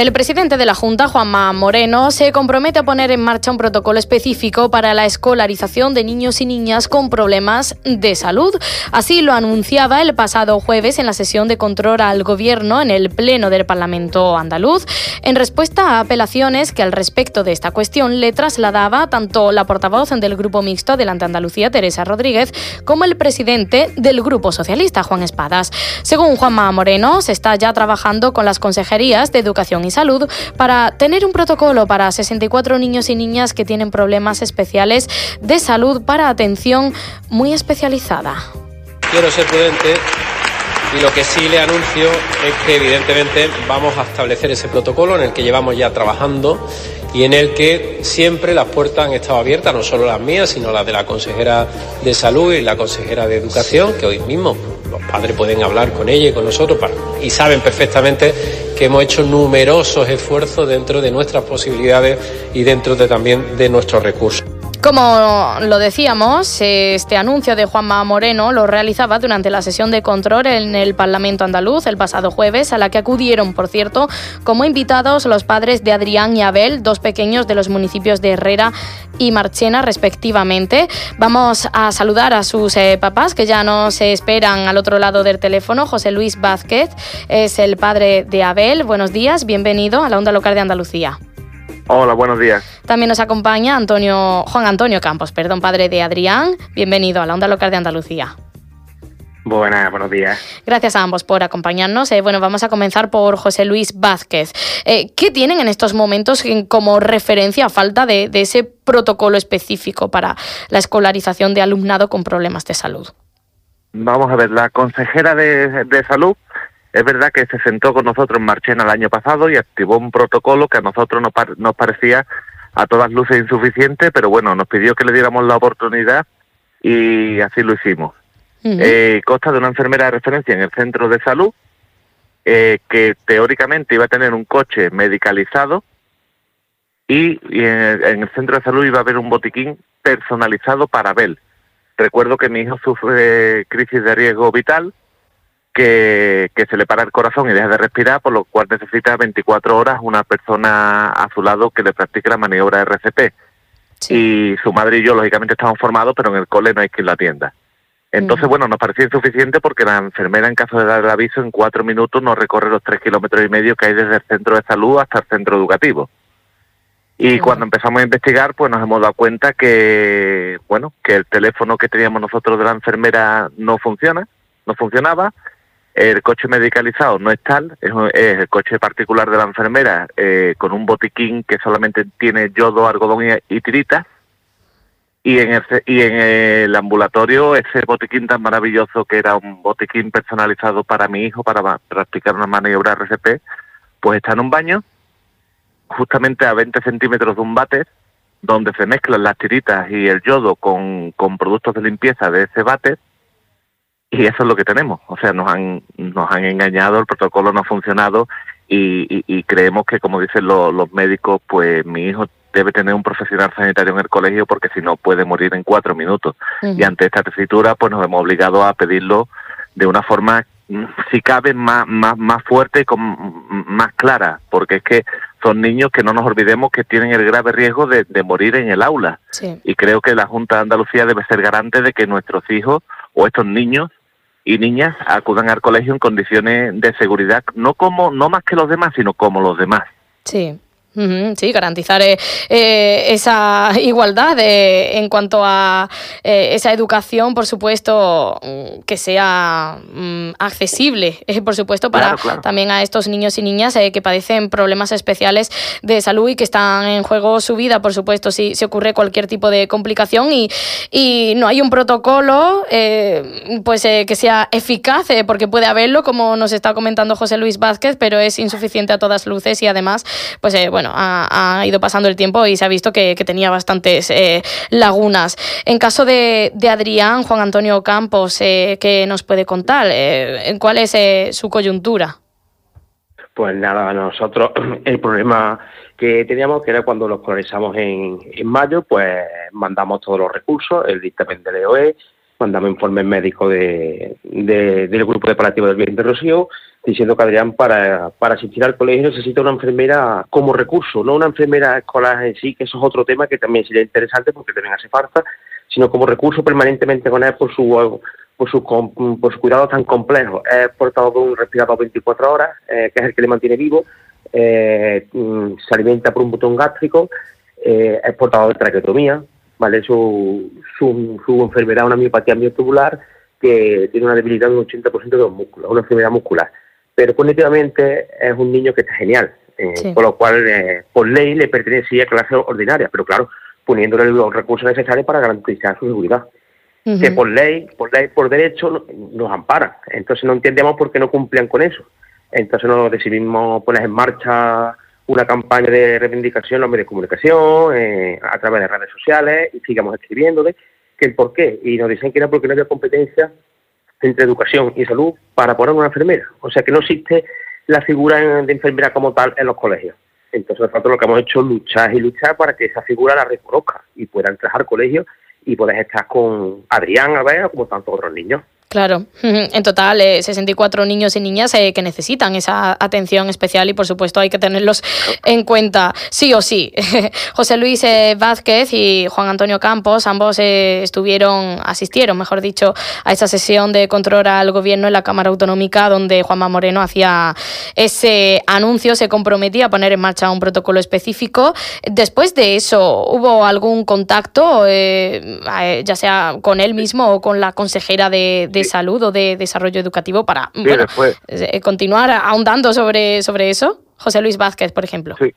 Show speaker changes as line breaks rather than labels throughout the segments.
El presidente de la Junta, Juanma Moreno, se compromete a poner en marcha un protocolo específico para la escolarización de niños y niñas con problemas de salud. Así lo anunciaba el pasado jueves en la sesión de control al Gobierno en el Pleno del Parlamento andaluz, en respuesta a apelaciones que al respecto de esta cuestión le trasladaba tanto la portavoz del Grupo Mixto Adelante Andalucía, Teresa Rodríguez, como el presidente del Grupo Socialista, Juan Espadas. Según Juanma Moreno, se está ya trabajando con las consejerías de Educación y Salud para tener un protocolo para 64 niños y niñas que tienen problemas especiales de salud para atención muy especializada.
Quiero ser prudente y lo que sí le anuncio es que evidentemente vamos a establecer ese protocolo en el que llevamos ya trabajando y en el que siempre las puertas han estado abiertas, no solo las mías, sino las de la consejera de salud y la consejera de educación, que hoy mismo los padres pueden hablar con ella y con nosotros y saben perfectamente que hemos hecho numerosos esfuerzos dentro de nuestras posibilidades y dentro de, también de nuestros recursos.
Como lo decíamos, este anuncio de Juanma Moreno lo realizaba durante la sesión de control en el Parlamento andaluz el pasado jueves, a la que acudieron, por cierto, como invitados los padres de Adrián y Abel, dos pequeños de los municipios de Herrera y Marchena, respectivamente. Vamos a saludar a sus eh, papás que ya nos esperan al otro lado del teléfono. José Luis Vázquez es el padre de Abel. Buenos días, bienvenido a la Onda Local de Andalucía.
Hola, buenos días.
También nos acompaña Antonio, Juan Antonio Campos, perdón, padre de Adrián. Bienvenido a la Onda Local de Andalucía.
Buenas, buenos días.
Gracias a ambos por acompañarnos. Eh, bueno, vamos a comenzar por José Luis Vázquez. Eh, ¿Qué tienen en estos momentos como referencia a falta de, ese protocolo específico para la escolarización de alumnado con problemas de salud?
Vamos a ver, la consejera de, de salud es verdad que se sentó con nosotros en Marchena el año pasado y activó un protocolo que a nosotros nos, nos parecía a todas luces insuficiente, pero bueno, nos pidió que le diéramos la oportunidad y así lo hicimos. Eh, consta de una enfermera de referencia en el centro de salud eh, que teóricamente iba a tener un coche medicalizado y, en, el, centro de salud iba a haber un botiquín personalizado para Abel. Recuerdo que mi hijo sufre crisis de riesgo vital que, se le para el corazón y deja de respirar, por lo cual necesita 24 horas una persona a su lado que le practique la maniobra RCP. Y su madre y yo, lógicamente, estamos formados, pero en el cole no hay quien la atienda. Entonces, bueno, nos parecía insuficiente porque la enfermera, en caso de dar el aviso, en cuatro minutos no recorre los tres kilómetros y medio que hay desde el centro de salud hasta el centro educativo. Y cuando empezamos a investigar, pues nos hemos dado cuenta que, bueno, que el teléfono que teníamos nosotros de la enfermera no funciona, no funcionaba, el coche medicalizado no es tal, es, el coche particular de la enfermera eh, con un botiquín que solamente tiene yodo, algodón y, tirita. Y en, el, y en el ambulatorio, ese botiquín tan maravilloso que era un botiquín personalizado para mi hijo, para practicar una maniobra RCP, pues está en un baño, justamente a 20 centímetros de un váter, donde se mezclan las tiritas y el yodo con, con productos de limpieza de ese váter y eso es lo que tenemos. O sea, nos han, nos han engañado, el protocolo no ha funcionado y, y, creemos que, como dicen los médicos, pues mi hijo debe tener un profesional sanitario en el colegio porque si no puede morir en cuatro minutos. Y ante esta tesitura, pues nos hemos obligado a pedirlo de una forma, si cabe, más, más, más fuerte y con, más clara, porque es que son niños que no nos olvidemos que tienen el grave riesgo de, de morir en el aula. Y creo que la Junta de Andalucía debe ser garante de que nuestros hijos o estos niños y niñas acudan al colegio en condiciones de seguridad, no como no más que los demás, sino como los demás.
Sí. Sí, garantizar eh, eh, esa igualdad en cuanto a eh, esa educación, por supuesto, mm, que sea mm, accesible, por supuesto, para también a estos niños y niñas que padecen problemas especiales de salud y que están en juego su vida, por supuesto, si, se ocurre cualquier tipo de complicación y, y no hay un protocolo pues que sea eficaz, porque puede haberlo, como nos está comentando José Luis Vázquez, pero es insuficiente a todas luces y además, pues bueno, bueno, ha, ido pasando el tiempo y se ha visto que, tenía bastantes eh, lagunas. En caso de, Adrián, Juan Antonio Campos, eh, ¿qué nos puede contar? Eh, ¿Cuál es su coyuntura?
Pues nada, nosotros el problema que teníamos, que era cuando los polarizamos en, en mayo, pues mandamos todos los recursos, el dictamen del EOE, mandamos informes médicos de, del grupo de del bien de diciendo que Adrián para, para asistir al colegio necesita una enfermera como recurso, no una enfermera escolar en sí, que eso es otro tema que también sería interesante porque también hace falta, sino como recurso permanentemente con él por su por su, por su cuidado tan complejo. Es portador de un respirador 24 horas, eh, que es el que le mantiene vivo, eh, mm, se alimenta por un botón gástrico, eh, es portador de traqueotomía, ¿vale? Su, su, su enfermedad una miopatía miotubular que tiene una debilidad de un 80% de los músculos, una enfermedad muscular. Pero cognitivamente es un niño que está genial, eh, por lo cual eh, por ley le pertenecía a clase ordinaria, pero claro, poniéndole los recursos necesarios para garantizar su seguridad. Que por ley, por ley, por derecho nos amparan. Entonces no entendemos por qué no cumplían con eso. Entonces nos decidimos poner en marcha una campaña de reivindicación en los medios de comunicación, eh, a través de redes sociales, y sigamos escribiéndole que el por qué. Y nos dicen que era porque no había competencia entre educación y salud para poner una enfermera. O sea que no existe la figura de enfermera como tal en los colegios. Entonces, nosotros lo que hemos hecho es luchar y luchar para que esa figura la reconozca y pueda entrar al colegio y puedas estar con Adrián, a ver, como tantos otros niños.
Claro, en total 64 eh, niños y niñas eh, que necesitan esa atención especial y por supuesto hay que tenerlos en cuenta sí o sí. José Luis eh, Vázquez y Juan Antonio Campos, ambos estuvieron, asistieron, mejor dicho, a esa sesión de control al gobierno en la Cámara Autonómica donde Juanma Moreno hacía ese anuncio, se comprometía a poner en marcha un protocolo específico. Después de eso, ¿hubo algún contacto, ya sea con él mismo o con la consejera de salud o de desarrollo educativo para eh, continuar ahondando sobre, sobre eso? José Luis Vázquez, por ejemplo.
Sí.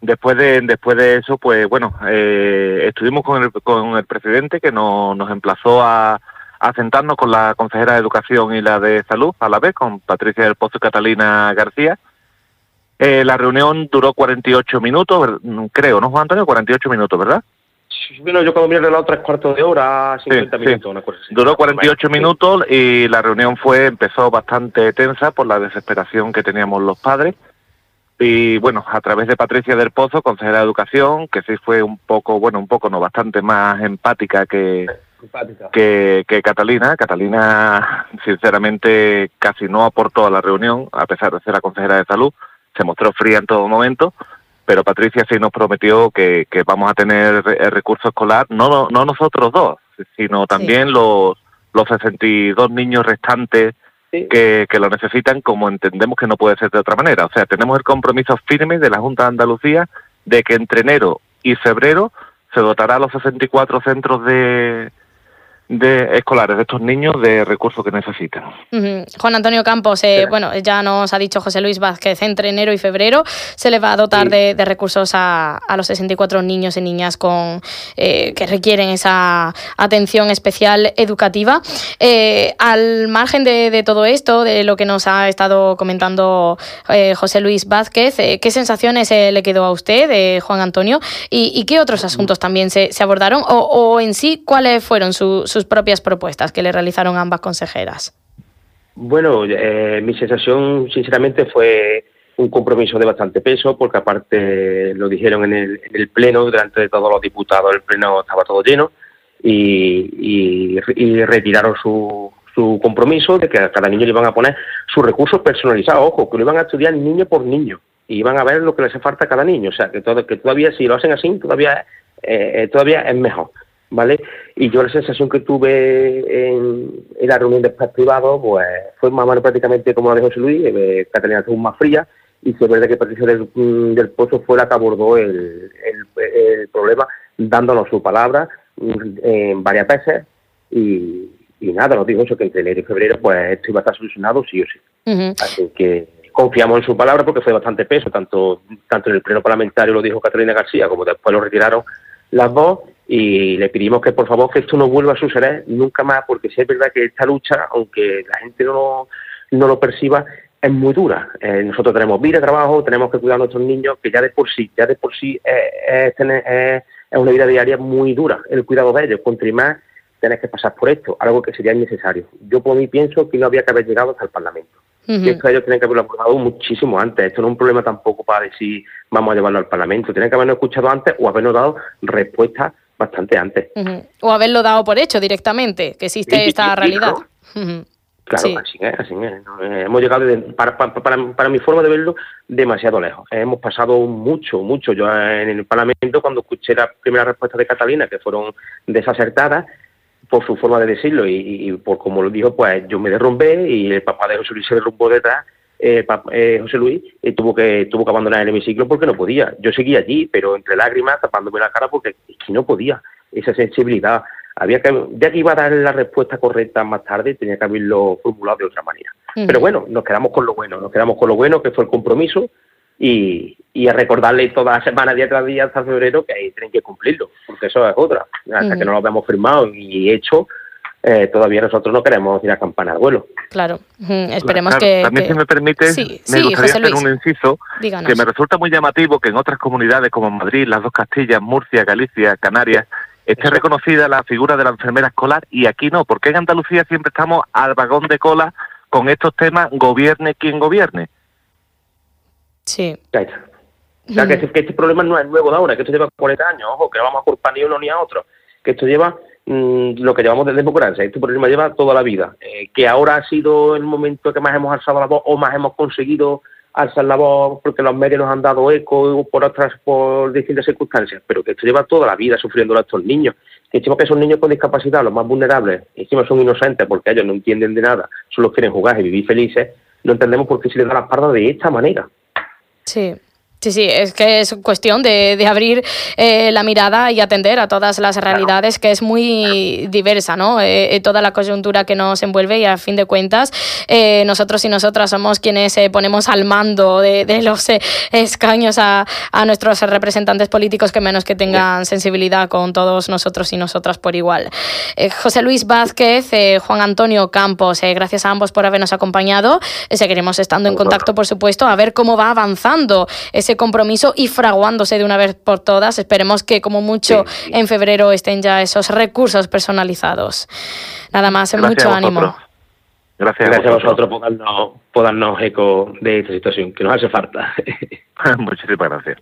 Después de, después de eso, pues bueno, eh, estuvimos con el, con el presidente que nos emplazó a, a sentarnos con la consejera de Educación y la de Salud a la vez, con Patricia del Pozo y Catalina García. Eh, la reunión duró 48 minutos, creo, ¿no, Juan Antonio? 48 minutos, ¿verdad?
Bueno, yo cuando miro el tres cuartos de hora, 50 minutos, una cosa así.
Duró 48 minutos y la reunión fue, empezó bastante tensa por la desesperación que teníamos los padres. Y bueno, a través de Patricia del Pozo, consejera de Educación, que sí fue un poco, bueno, un poco no, bastante más empática que, que, que Catalina. Catalina, sinceramente, casi no aportó a la reunión, a pesar de ser la consejera de salud. Se mostró fría en todo momento pero Patricia sí nos prometió que, que vamos a tener el recurso escolar, no, no nosotros dos, sino también los, los 62 niños restantes que, que lo necesitan, como entendemos que no puede ser de otra manera. O sea, tenemos el compromiso firme de la Junta de Andalucía de que entre enero y febrero se dotará a los 64 centros de, de escolares de estos niños de recursos que necesitan.
Juan Antonio Campos, eh, bueno, ya nos ha dicho José Luis Vázquez, entre enero y febrero se le va a dotar de, recursos a, los 64 niños y niñas con eh, que requieren esa atención especial educativa. Eh, al margen de, todo esto, de lo que nos ha estado comentando José Luis Vázquez, ¿qué sensaciones le quedó a usted, Juan Antonio? ¿Y, qué otros asuntos también se, abordaron? O, en sí, ¿cuáles fueron sus sus propias propuestas que le realizaron ambas consejeras?
Bueno, eh, mi sensación sinceramente fue un compromiso de bastante peso, porque aparte lo dijeron en el, en el Pleno, delante de todos los diputados, el Pleno estaba todo lleno, y, retiraron su, su compromiso de que a cada niño le iban a poner sus recursos personalizados, ojo, que lo iban a estudiar niño por niño, y iban a ver lo que les hace falta a cada niño, o sea, que, todo, todavía si lo hacen así, todavía, eh, todavía es mejor. ¿Vale? Y yo la sensación que tuve en, la reunión de privado, pues fue más o menos prácticamente como lo dijo José Luis, eh, Catalina estuvo más fría, y fue verdad que Patricia del, mm, del, Pozo fue la que abordó el, el, problema, dándonos su palabra en varias veces, y, y nada, nos dijo eso, que entre enero y febrero pues esto iba a estar solucionado sí o sí. Así que confiamos en su palabra porque fue bastante peso, tanto, tanto en el pleno parlamentario lo dijo Catalina García, como después lo retiraron las dos, y le pedimos que por favor que esto no vuelva a suceder nunca más, porque si es verdad que esta lucha, aunque la gente no, no lo perciba, es muy dura. Eh, nosotros tenemos vida, trabajo, tenemos que cuidar a nuestros niños, que ya de por sí, ya de por sí es, es, una vida diaria muy dura el cuidado de ellos. Contra más tenés que pasar por esto, algo que sería innecesario. Yo por mí pienso que no había que haber llegado hasta el Parlamento. Y esto ellos tienen que haberlo abordado muchísimo antes. Esto no es un problema tampoco para decir vamos a llevarlo al Parlamento. Tienen que haberlo escuchado antes o habernos dado respuestas bastante antes.
O haberlo dado por hecho directamente, que existe esta realidad.
Claro, así es, así es. Eh, hemos llegado, para, para, para, mi forma de verlo, demasiado lejos. Hemos pasado mucho, mucho. Yo en el Parlamento, cuando escuché la primera respuesta de Catalina, que fueron desacertadas, por su forma de decirlo y, por como lo dijo, pues yo me derrumbé y el papá de José Luis se derrumbó detrás. Eh, eh, José Luis y tuvo que tuvo que abandonar el hemiciclo porque no podía. Yo seguía allí, pero entre lágrimas, tapándome la cara porque no podía. Esa sensibilidad, había que, ya que iba a dar la respuesta correcta más tarde, tenía que haberlo formulado de otra manera. Pero bueno, nos quedamos con lo bueno, nos quedamos con lo bueno, que fue el compromiso, y, y a recordarle toda la semana, día tras día, hasta febrero, que ahí tienen que cumplirlo, porque eso es otra. Hasta que no lo habíamos firmado y hecho, eh, todavía nosotros no queremos ir a campana al vuelo.
Claro, esperemos que...
También, si me permite, me gustaría hacer un inciso que me resulta muy llamativo que en otras comunidades como Madrid, las dos Castillas, Murcia, Galicia, Canarias, esté reconocida la figura de la enfermera escolar y aquí no, porque en Andalucía siempre estamos al vagón de cola con estos temas, gobierne quien gobierne.
Sí.
O sea, que, este, problema no es nuevo de ahora, que esto lleva 40 años, ojo, que no vamos a culpar ni uno ni a otro, que esto lleva mm, lo que llevamos desde democracia, este problema lleva toda la vida, eh, que ahora ha sido el momento que más hemos alzado la voz o más hemos conseguido alzar la voz porque los medios nos han dado eco por otras, por distintas circunstancias, pero que esto lleva toda la vida sufriendo a estos niños, que encima que son niños con discapacidad, los más vulnerables, encima son inocentes porque ellos no entienden de nada, solo quieren jugar y vivir felices, no entendemos por qué se les da la espalda de esta manera.
Sí. Sí, sí, es que es cuestión de, abrir eh, la mirada y atender a todas las realidades, que es muy diversa, ¿no? Eh, eh, toda la coyuntura que nos envuelve y a fin de cuentas nosotros y nosotras somos quienes ponemos al mando de, los escaños a, nuestros representantes políticos que menos que tengan sensibilidad con todos nosotros y nosotras por igual. José Luis Vázquez, Juan Antonio Campos, gracias a ambos por habernos acompañado. seguiremos estando en contacto, por supuesto, a ver cómo va avanzando ese compromiso y fraguándose de una vez por todas. Esperemos que como mucho en febrero estén ya esos recursos personalizados. Nada más, mucho ánimo.
Gracias, Gracias a vosotros por darnos, por darnos eco de esta situación, que nos hace falta.
Muchísimas gracias.